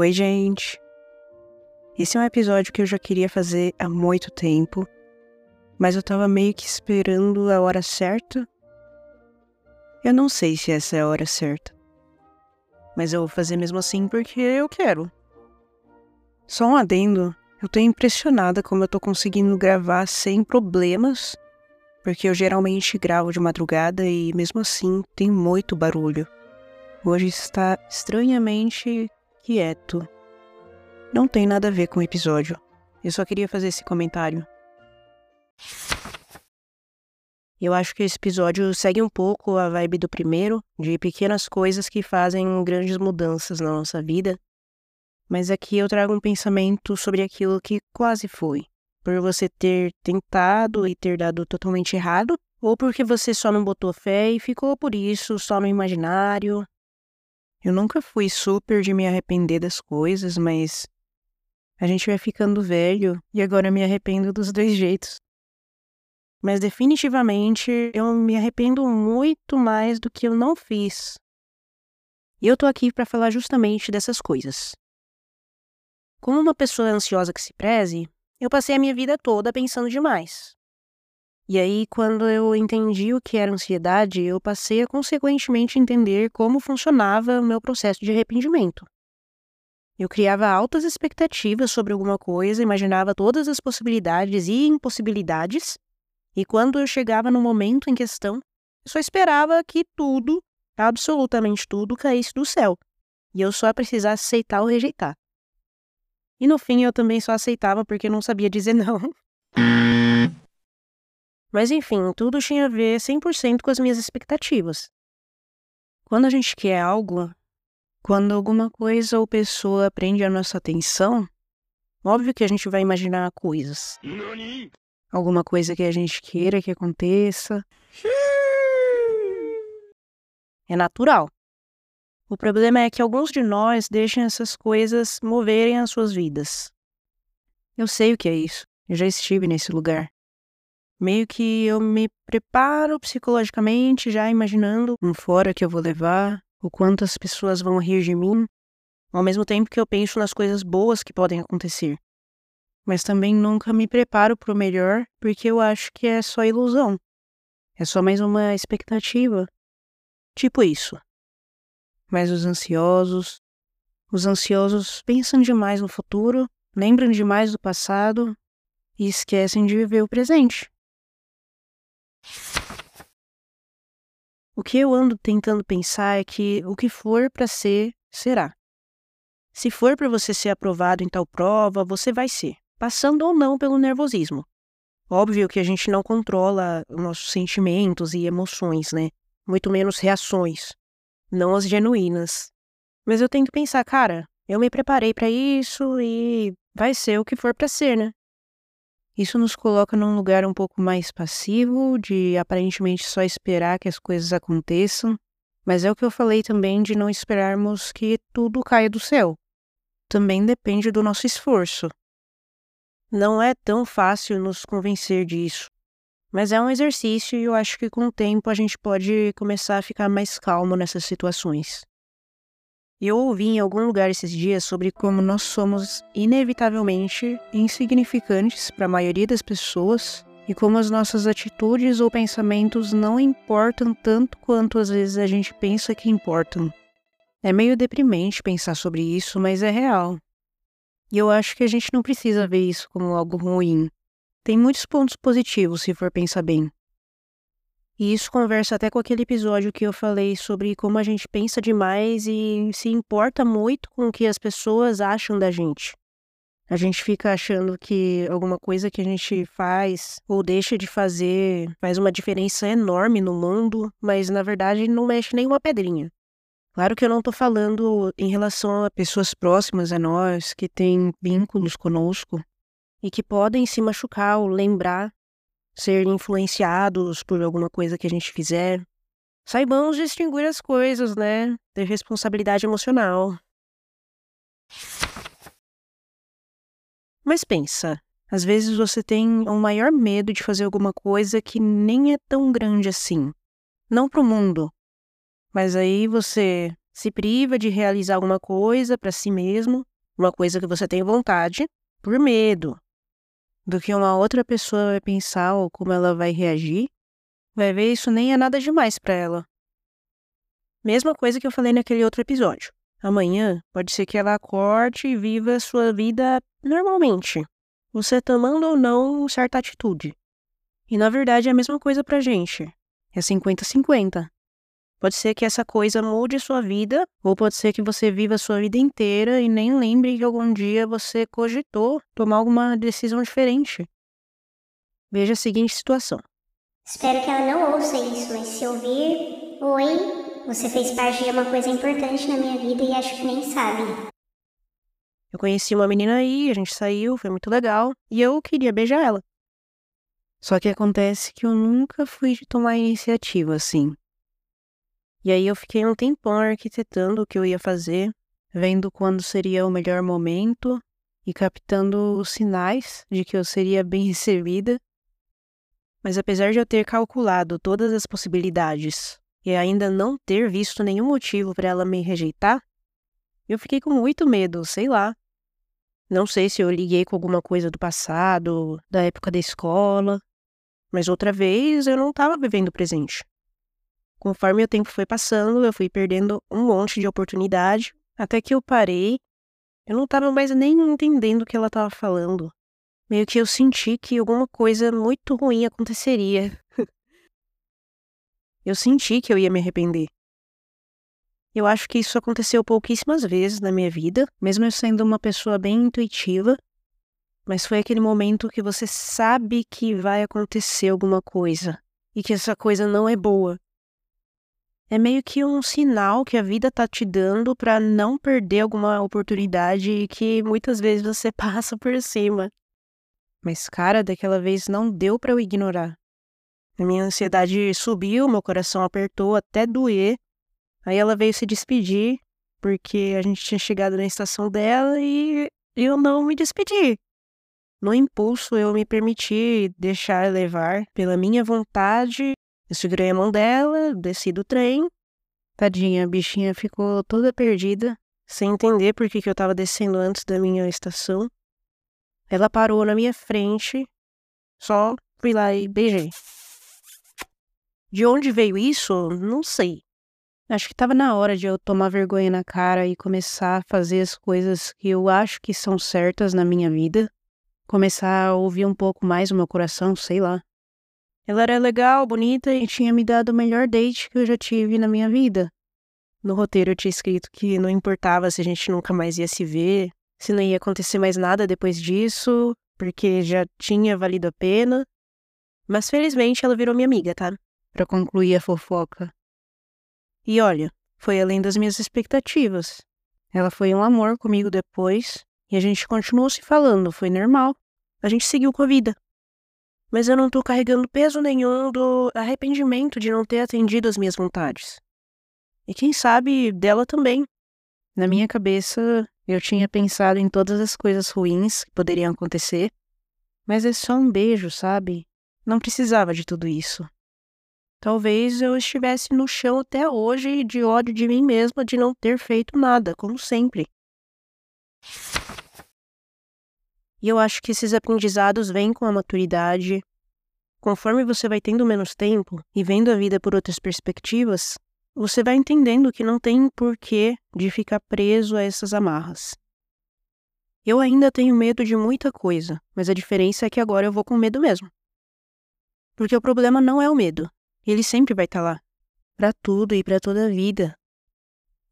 Oi, gente. Esse é um episódio que eu já queria fazer há muito tempo, mas eu tava meio que esperando a hora certa. Eu não sei se essa é a hora certa, mas eu vou fazer mesmo assim porque eu quero. Só um adendo, eu tô impressionada como eu tô conseguindo gravar sem problemas, porque eu geralmente gravo de madrugada e mesmo assim tem muito barulho. Hoje está estranhamente quieto. Não tem nada a ver com o episódio. Eu só queria fazer esse comentário. Eu acho que esse episódio segue um pouco a vibe do primeiro, de pequenas coisas que fazem grandes mudanças na nossa vida. Mas aqui eu trago um pensamento sobre aquilo que quase foi. Por você ter tentado e ter dado totalmente errado, ou porque você só não botou fé e ficou por isso só no imaginário, eu nunca fui super de me arrepender das coisas, mas a gente vai ficando velho e agora eu me arrependo dos dois jeitos. Mas definitivamente eu me arrependo muito mais do que eu não fiz. E eu tô aqui para falar justamente dessas coisas. Como uma pessoa ansiosa que se preze, eu passei a minha vida toda pensando demais. E aí, quando eu entendi o que era ansiedade, eu passei a consequentemente entender como funcionava o meu processo de arrependimento. Eu criava altas expectativas sobre alguma coisa, imaginava todas as possibilidades e impossibilidades, e quando eu chegava no momento em questão, eu só esperava que tudo, absolutamente tudo, caísse do céu, e eu só precisasse aceitar ou rejeitar. E no fim eu também só aceitava porque não sabia dizer não. Mas enfim, tudo tinha a ver 100% com as minhas expectativas. Quando a gente quer algo, quando alguma coisa ou pessoa prende a nossa atenção, óbvio que a gente vai imaginar coisas. Alguma coisa que a gente queira que aconteça. É natural. O problema é que alguns de nós deixam essas coisas moverem as suas vidas. Eu sei o que é isso. Eu já estive nesse lugar meio que eu me preparo psicologicamente, já imaginando um fora que eu vou levar, o quanto as pessoas vão rir de mim, ao mesmo tempo que eu penso nas coisas boas que podem acontecer. Mas também nunca me preparo para o melhor, porque eu acho que é só ilusão. É só mais uma expectativa. Tipo isso. Mas os ansiosos. Os ansiosos pensam demais no futuro, lembram demais do passado e esquecem de viver o presente. O que eu ando tentando pensar é que o que for para ser, será. Se for para você ser aprovado em tal prova, você vai ser, passando ou não pelo nervosismo. Óbvio que a gente não controla nossos sentimentos e emoções, né? Muito menos reações, não as genuínas. Mas eu tento pensar, cara, eu me preparei para isso e vai ser o que for para ser, né? Isso nos coloca num lugar um pouco mais passivo, de aparentemente só esperar que as coisas aconteçam, mas é o que eu falei também de não esperarmos que tudo caia do céu. Também depende do nosso esforço. Não é tão fácil nos convencer disso, mas é um exercício e eu acho que com o tempo a gente pode começar a ficar mais calmo nessas situações. Eu ouvi em algum lugar esses dias sobre como nós somos inevitavelmente insignificantes para a maioria das pessoas e como as nossas atitudes ou pensamentos não importam tanto quanto às vezes a gente pensa que importam. É meio deprimente pensar sobre isso, mas é real. E eu acho que a gente não precisa ver isso como algo ruim. Tem muitos pontos positivos se for pensar bem. E isso conversa até com aquele episódio que eu falei sobre como a gente pensa demais e se importa muito com o que as pessoas acham da gente. A gente fica achando que alguma coisa que a gente faz ou deixa de fazer faz uma diferença enorme no mundo, mas na verdade não mexe nenhuma pedrinha. Claro que eu não estou falando em relação a pessoas próximas a nós, que têm vínculos conosco e que podem se machucar ou lembrar ser influenciados por alguma coisa que a gente fizer. Saibamos distinguir as coisas, né? Ter responsabilidade emocional. Mas pensa, às vezes você tem um maior medo de fazer alguma coisa que nem é tão grande assim. Não pro mundo. Mas aí você se priva de realizar alguma coisa para si mesmo, uma coisa que você tem vontade, por medo do que uma outra pessoa vai pensar ou como ela vai reagir, vai ver isso nem é nada demais para ela. Mesma coisa que eu falei naquele outro episódio. Amanhã pode ser que ela acorde e viva a sua vida normalmente, você tomando ou não certa atitude. E na verdade é a mesma coisa pra gente. É 50-50. Pode ser que essa coisa mude sua vida, ou pode ser que você viva a sua vida inteira e nem lembre que algum dia você cogitou tomar alguma decisão diferente. Veja a seguinte situação. Espero que ela não ouça isso, mas se ouvir, oi, você fez parte de uma coisa importante na minha vida e acho que nem sabe. Eu conheci uma menina aí, a gente saiu, foi muito legal, e eu queria beijar ela. Só que acontece que eu nunca fui de tomar iniciativa assim. E aí eu fiquei um tempão arquitetando o que eu ia fazer, vendo quando seria o melhor momento e captando os sinais de que eu seria bem recebida. Mas apesar de eu ter calculado todas as possibilidades e ainda não ter visto nenhum motivo para ela me rejeitar, eu fiquei com muito medo, sei lá. Não sei se eu liguei com alguma coisa do passado, da época da escola, mas outra vez eu não estava vivendo o presente. Conforme o tempo foi passando, eu fui perdendo um monte de oportunidade, até que eu parei. Eu não estava mais nem entendendo o que ela estava falando. Meio que eu senti que alguma coisa muito ruim aconteceria. eu senti que eu ia me arrepender. Eu acho que isso aconteceu pouquíssimas vezes na minha vida, mesmo eu sendo uma pessoa bem intuitiva. Mas foi aquele momento que você sabe que vai acontecer alguma coisa e que essa coisa não é boa é meio que um sinal que a vida tá te dando para não perder alguma oportunidade que muitas vezes você passa por cima. Mas, cara, daquela vez não deu para eu ignorar. A minha ansiedade subiu, meu coração apertou até doer. Aí ela veio se despedir, porque a gente tinha chegado na estação dela e eu não me despedi. No impulso, eu me permiti deixar levar pela minha vontade eu segurei a mão dela, desci do trem. Tadinha, a bichinha ficou toda perdida, sem entender por que, que eu estava descendo antes da minha estação. Ela parou na minha frente, só fui lá e beijei. De onde veio isso? Não sei. Acho que estava na hora de eu tomar vergonha na cara e começar a fazer as coisas que eu acho que são certas na minha vida. Começar a ouvir um pouco mais o meu coração, sei lá. Ela era legal, bonita e tinha me dado o melhor date que eu já tive na minha vida. No roteiro eu tinha escrito que não importava se a gente nunca mais ia se ver, se não ia acontecer mais nada depois disso, porque já tinha valido a pena. Mas felizmente ela virou minha amiga, tá? Para concluir a fofoca. E olha, foi além das minhas expectativas. Ela foi um amor comigo depois e a gente continuou se falando, foi normal. A gente seguiu com a vida mas eu não tô carregando peso nenhum do arrependimento de não ter atendido as minhas vontades. E quem sabe dela também. Na minha cabeça, eu tinha pensado em todas as coisas ruins que poderiam acontecer, mas é só um beijo, sabe? Não precisava de tudo isso. Talvez eu estivesse no chão até hoje de ódio de mim mesma de não ter feito nada, como sempre. E eu acho que esses aprendizados vêm com a maturidade. Conforme você vai tendo menos tempo e vendo a vida por outras perspectivas, você vai entendendo que não tem porquê de ficar preso a essas amarras. Eu ainda tenho medo de muita coisa, mas a diferença é que agora eu vou com medo mesmo. Porque o problema não é o medo, ele sempre vai estar tá lá, para tudo e para toda a vida.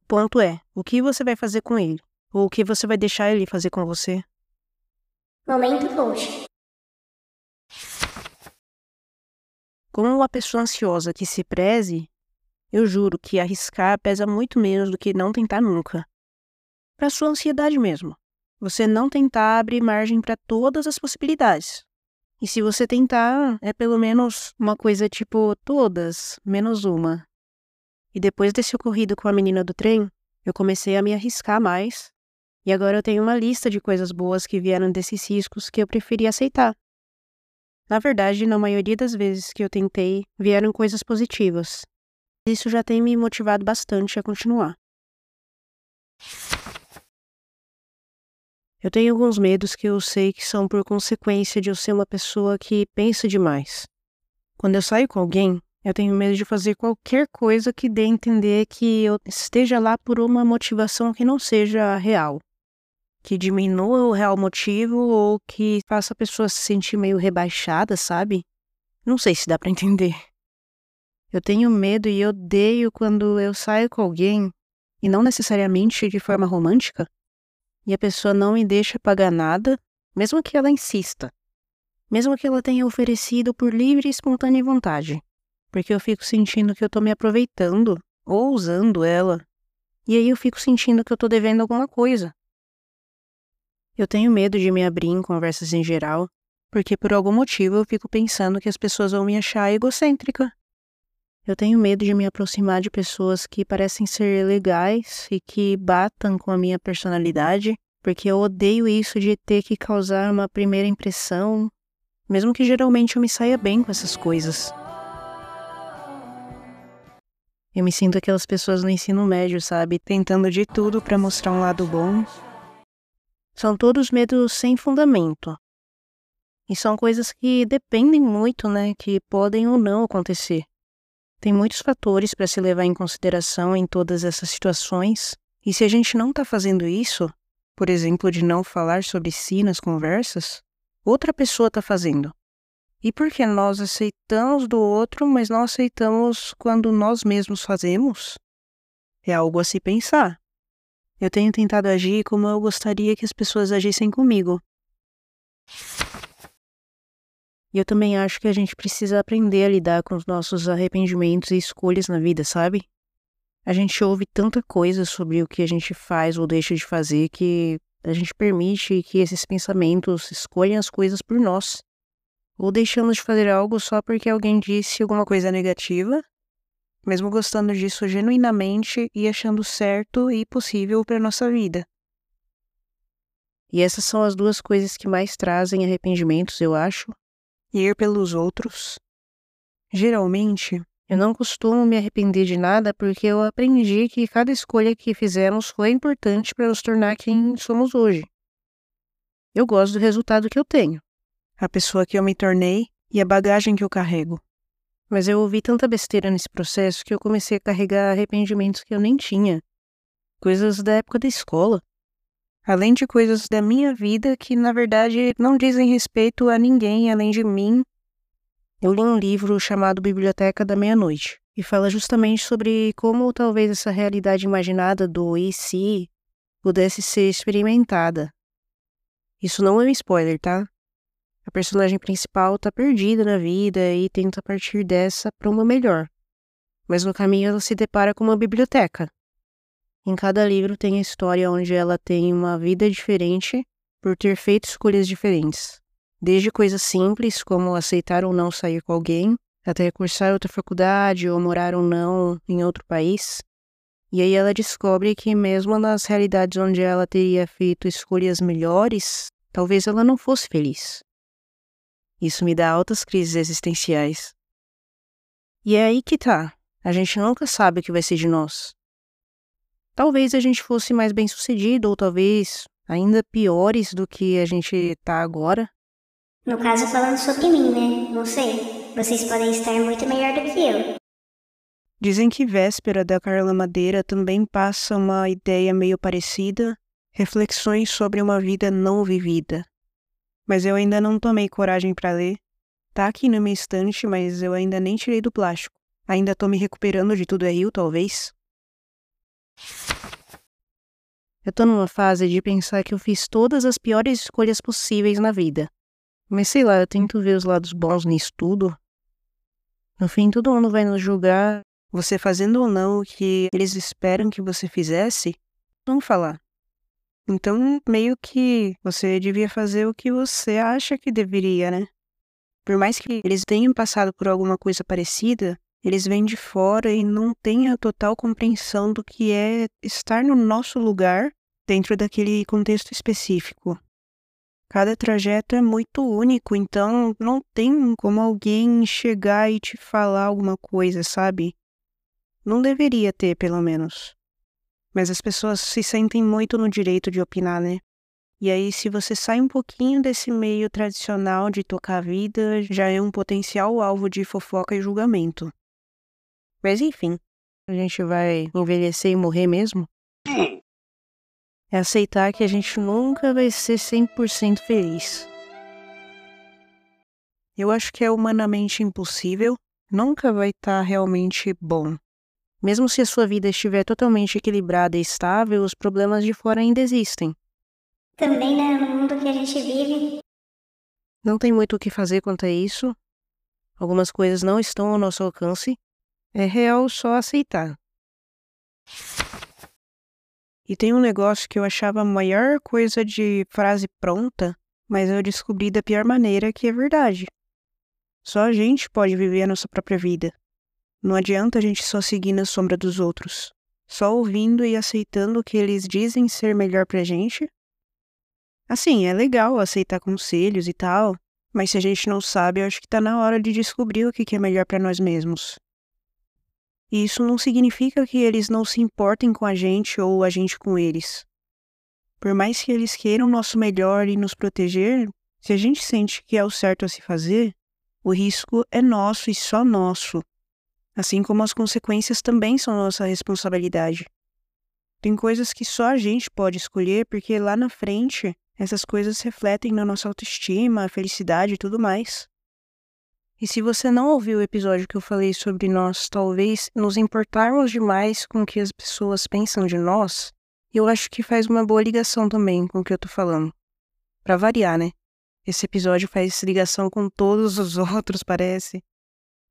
O ponto é, o que você vai fazer com ele, ou o que você vai deixar ele fazer com você. Momento coach. Como uma pessoa ansiosa que se preze, eu juro que arriscar pesa muito menos do que não tentar nunca. Para sua ansiedade mesmo. Você não tentar abrir margem para todas as possibilidades. E se você tentar, é pelo menos uma coisa tipo todas, menos uma. E depois desse ocorrido com a menina do trem, eu comecei a me arriscar mais e agora eu tenho uma lista de coisas boas que vieram desses riscos que eu preferi aceitar. Na verdade, na maioria das vezes que eu tentei, vieram coisas positivas. Isso já tem me motivado bastante a continuar. Eu tenho alguns medos que eu sei que são por consequência de eu ser uma pessoa que pensa demais. Quando eu saio com alguém, eu tenho medo de fazer qualquer coisa que dê a entender que eu esteja lá por uma motivação que não seja real. Que diminua o real motivo ou que faça a pessoa se sentir meio rebaixada, sabe? Não sei se dá para entender. Eu tenho medo e odeio quando eu saio com alguém, e não necessariamente de forma romântica, e a pessoa não me deixa pagar nada, mesmo que ela insista. Mesmo que ela tenha oferecido por livre e espontânea vontade. Porque eu fico sentindo que eu tô me aproveitando ou usando ela. E aí eu fico sentindo que eu tô devendo alguma coisa. Eu tenho medo de me abrir em conversas em geral, porque por algum motivo eu fico pensando que as pessoas vão me achar egocêntrica. Eu tenho medo de me aproximar de pessoas que parecem ser legais e que batam com a minha personalidade, porque eu odeio isso de ter que causar uma primeira impressão, mesmo que geralmente eu me saia bem com essas coisas. Eu me sinto aquelas pessoas no ensino médio, sabe, tentando de tudo para mostrar um lado bom. São todos medos sem fundamento. E são coisas que dependem muito, né, que podem ou não acontecer. Tem muitos fatores para se levar em consideração em todas essas situações, e se a gente não está fazendo isso, por exemplo, de não falar sobre si nas conversas, outra pessoa está fazendo. E por que nós aceitamos do outro, mas não aceitamos quando nós mesmos fazemos? É algo a se pensar. Eu tenho tentado agir como eu gostaria que as pessoas agissem comigo. E eu também acho que a gente precisa aprender a lidar com os nossos arrependimentos e escolhas na vida, sabe? A gente ouve tanta coisa sobre o que a gente faz ou deixa de fazer que a gente permite que esses pensamentos escolham as coisas por nós. Ou deixamos de fazer algo só porque alguém disse alguma coisa negativa, mesmo gostando disso genuinamente e achando certo e possível para nossa vida. E essas são as duas coisas que mais trazem arrependimentos, eu acho, ir pelos outros. Geralmente, eu não costumo me arrepender de nada porque eu aprendi que cada escolha que fizemos foi importante para nos tornar quem somos hoje. Eu gosto do resultado que eu tenho, a pessoa que eu me tornei e a bagagem que eu carrego. Mas eu ouvi tanta besteira nesse processo que eu comecei a carregar arrependimentos que eu nem tinha. Coisas da época da escola além de coisas da minha vida que, na verdade, não dizem respeito a ninguém além de mim. Eu li um livro chamado Biblioteca da Meia-Noite e fala justamente sobre como talvez essa realidade imaginada do e se pudesse ser experimentada. Isso não é um spoiler, tá? A personagem principal tá perdida na vida e tenta partir dessa para uma melhor. Mas no caminho ela se depara com uma biblioteca, em cada livro tem a história onde ela tem uma vida diferente por ter feito escolhas diferentes. Desde coisas simples, como aceitar ou não sair com alguém, até cursar outra faculdade ou morar ou não em outro país. E aí ela descobre que, mesmo nas realidades onde ela teria feito escolhas melhores, talvez ela não fosse feliz. Isso me dá altas crises existenciais. E é aí que tá. A gente nunca sabe o que vai ser de nós talvez a gente fosse mais bem sucedido, ou talvez ainda piores do que a gente tá agora. No caso, falando sobre mim, né? Não sei. Vocês podem estar muito melhor do que eu. Dizem que Véspera da Carla Madeira também passa uma ideia meio parecida, reflexões sobre uma vida não vivida. Mas eu ainda não tomei coragem para ler. Tá aqui na minha estante, mas eu ainda nem tirei do plástico. Ainda tô me recuperando de tudo é rio, talvez. Eu tô numa fase de pensar que eu fiz todas as piores escolhas possíveis na vida. Mas sei lá, eu tento ver os lados bons nisso tudo. No fim, todo mundo vai nos julgar, você fazendo ou não o que eles esperam que você fizesse, vão falar. Então, meio que você devia fazer o que você acha que deveria, né? Por mais que eles tenham passado por alguma coisa parecida, eles vêm de fora e não têm a total compreensão do que é estar no nosso lugar dentro daquele contexto específico. Cada trajeto é muito único, então não tem como alguém chegar e te falar alguma coisa, sabe? Não deveria ter, pelo menos. Mas as pessoas se sentem muito no direito de opinar, né? E aí, se você sai um pouquinho desse meio tradicional de tocar a vida, já é um potencial alvo de fofoca e julgamento. Mas enfim, a gente vai envelhecer e morrer mesmo? É aceitar que a gente nunca vai ser 100% feliz. Eu acho que é humanamente impossível, nunca vai estar tá realmente bom. Mesmo se a sua vida estiver totalmente equilibrada e estável, os problemas de fora ainda existem. Também, né, no mundo que a gente vive. Não tem muito o que fazer quanto a isso. Algumas coisas não estão ao nosso alcance. É real só aceitar. E tem um negócio que eu achava a maior coisa de frase pronta, mas eu descobri da pior maneira que é verdade. Só a gente pode viver a nossa própria vida. Não adianta a gente só seguir na sombra dos outros, só ouvindo e aceitando o que eles dizem ser melhor pra gente. Assim, é legal aceitar conselhos e tal, mas se a gente não sabe, eu acho que tá na hora de descobrir o que é melhor para nós mesmos. E isso não significa que eles não se importem com a gente ou a gente com eles. Por mais que eles queiram nosso melhor e nos proteger, se a gente sente que é o certo a se fazer, o risco é nosso e só nosso assim como as consequências também são nossa responsabilidade. Tem coisas que só a gente pode escolher porque lá na frente essas coisas refletem na nossa autoestima, felicidade e tudo mais. E se você não ouviu o episódio que eu falei sobre nós, talvez nos importarmos demais com o que as pessoas pensam de nós, eu acho que faz uma boa ligação também com o que eu tô falando. Para variar, né? Esse episódio faz ligação com todos os outros, parece.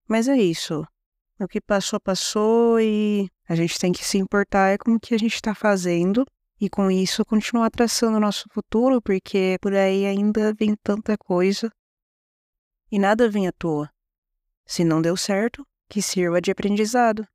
Mas é isso. O que passou, passou e a gente tem que se importar é com o que a gente está fazendo e com isso continuar traçando o nosso futuro, porque por aí ainda vem tanta coisa e nada vem à toa. Se não deu certo, que sirva de aprendizado.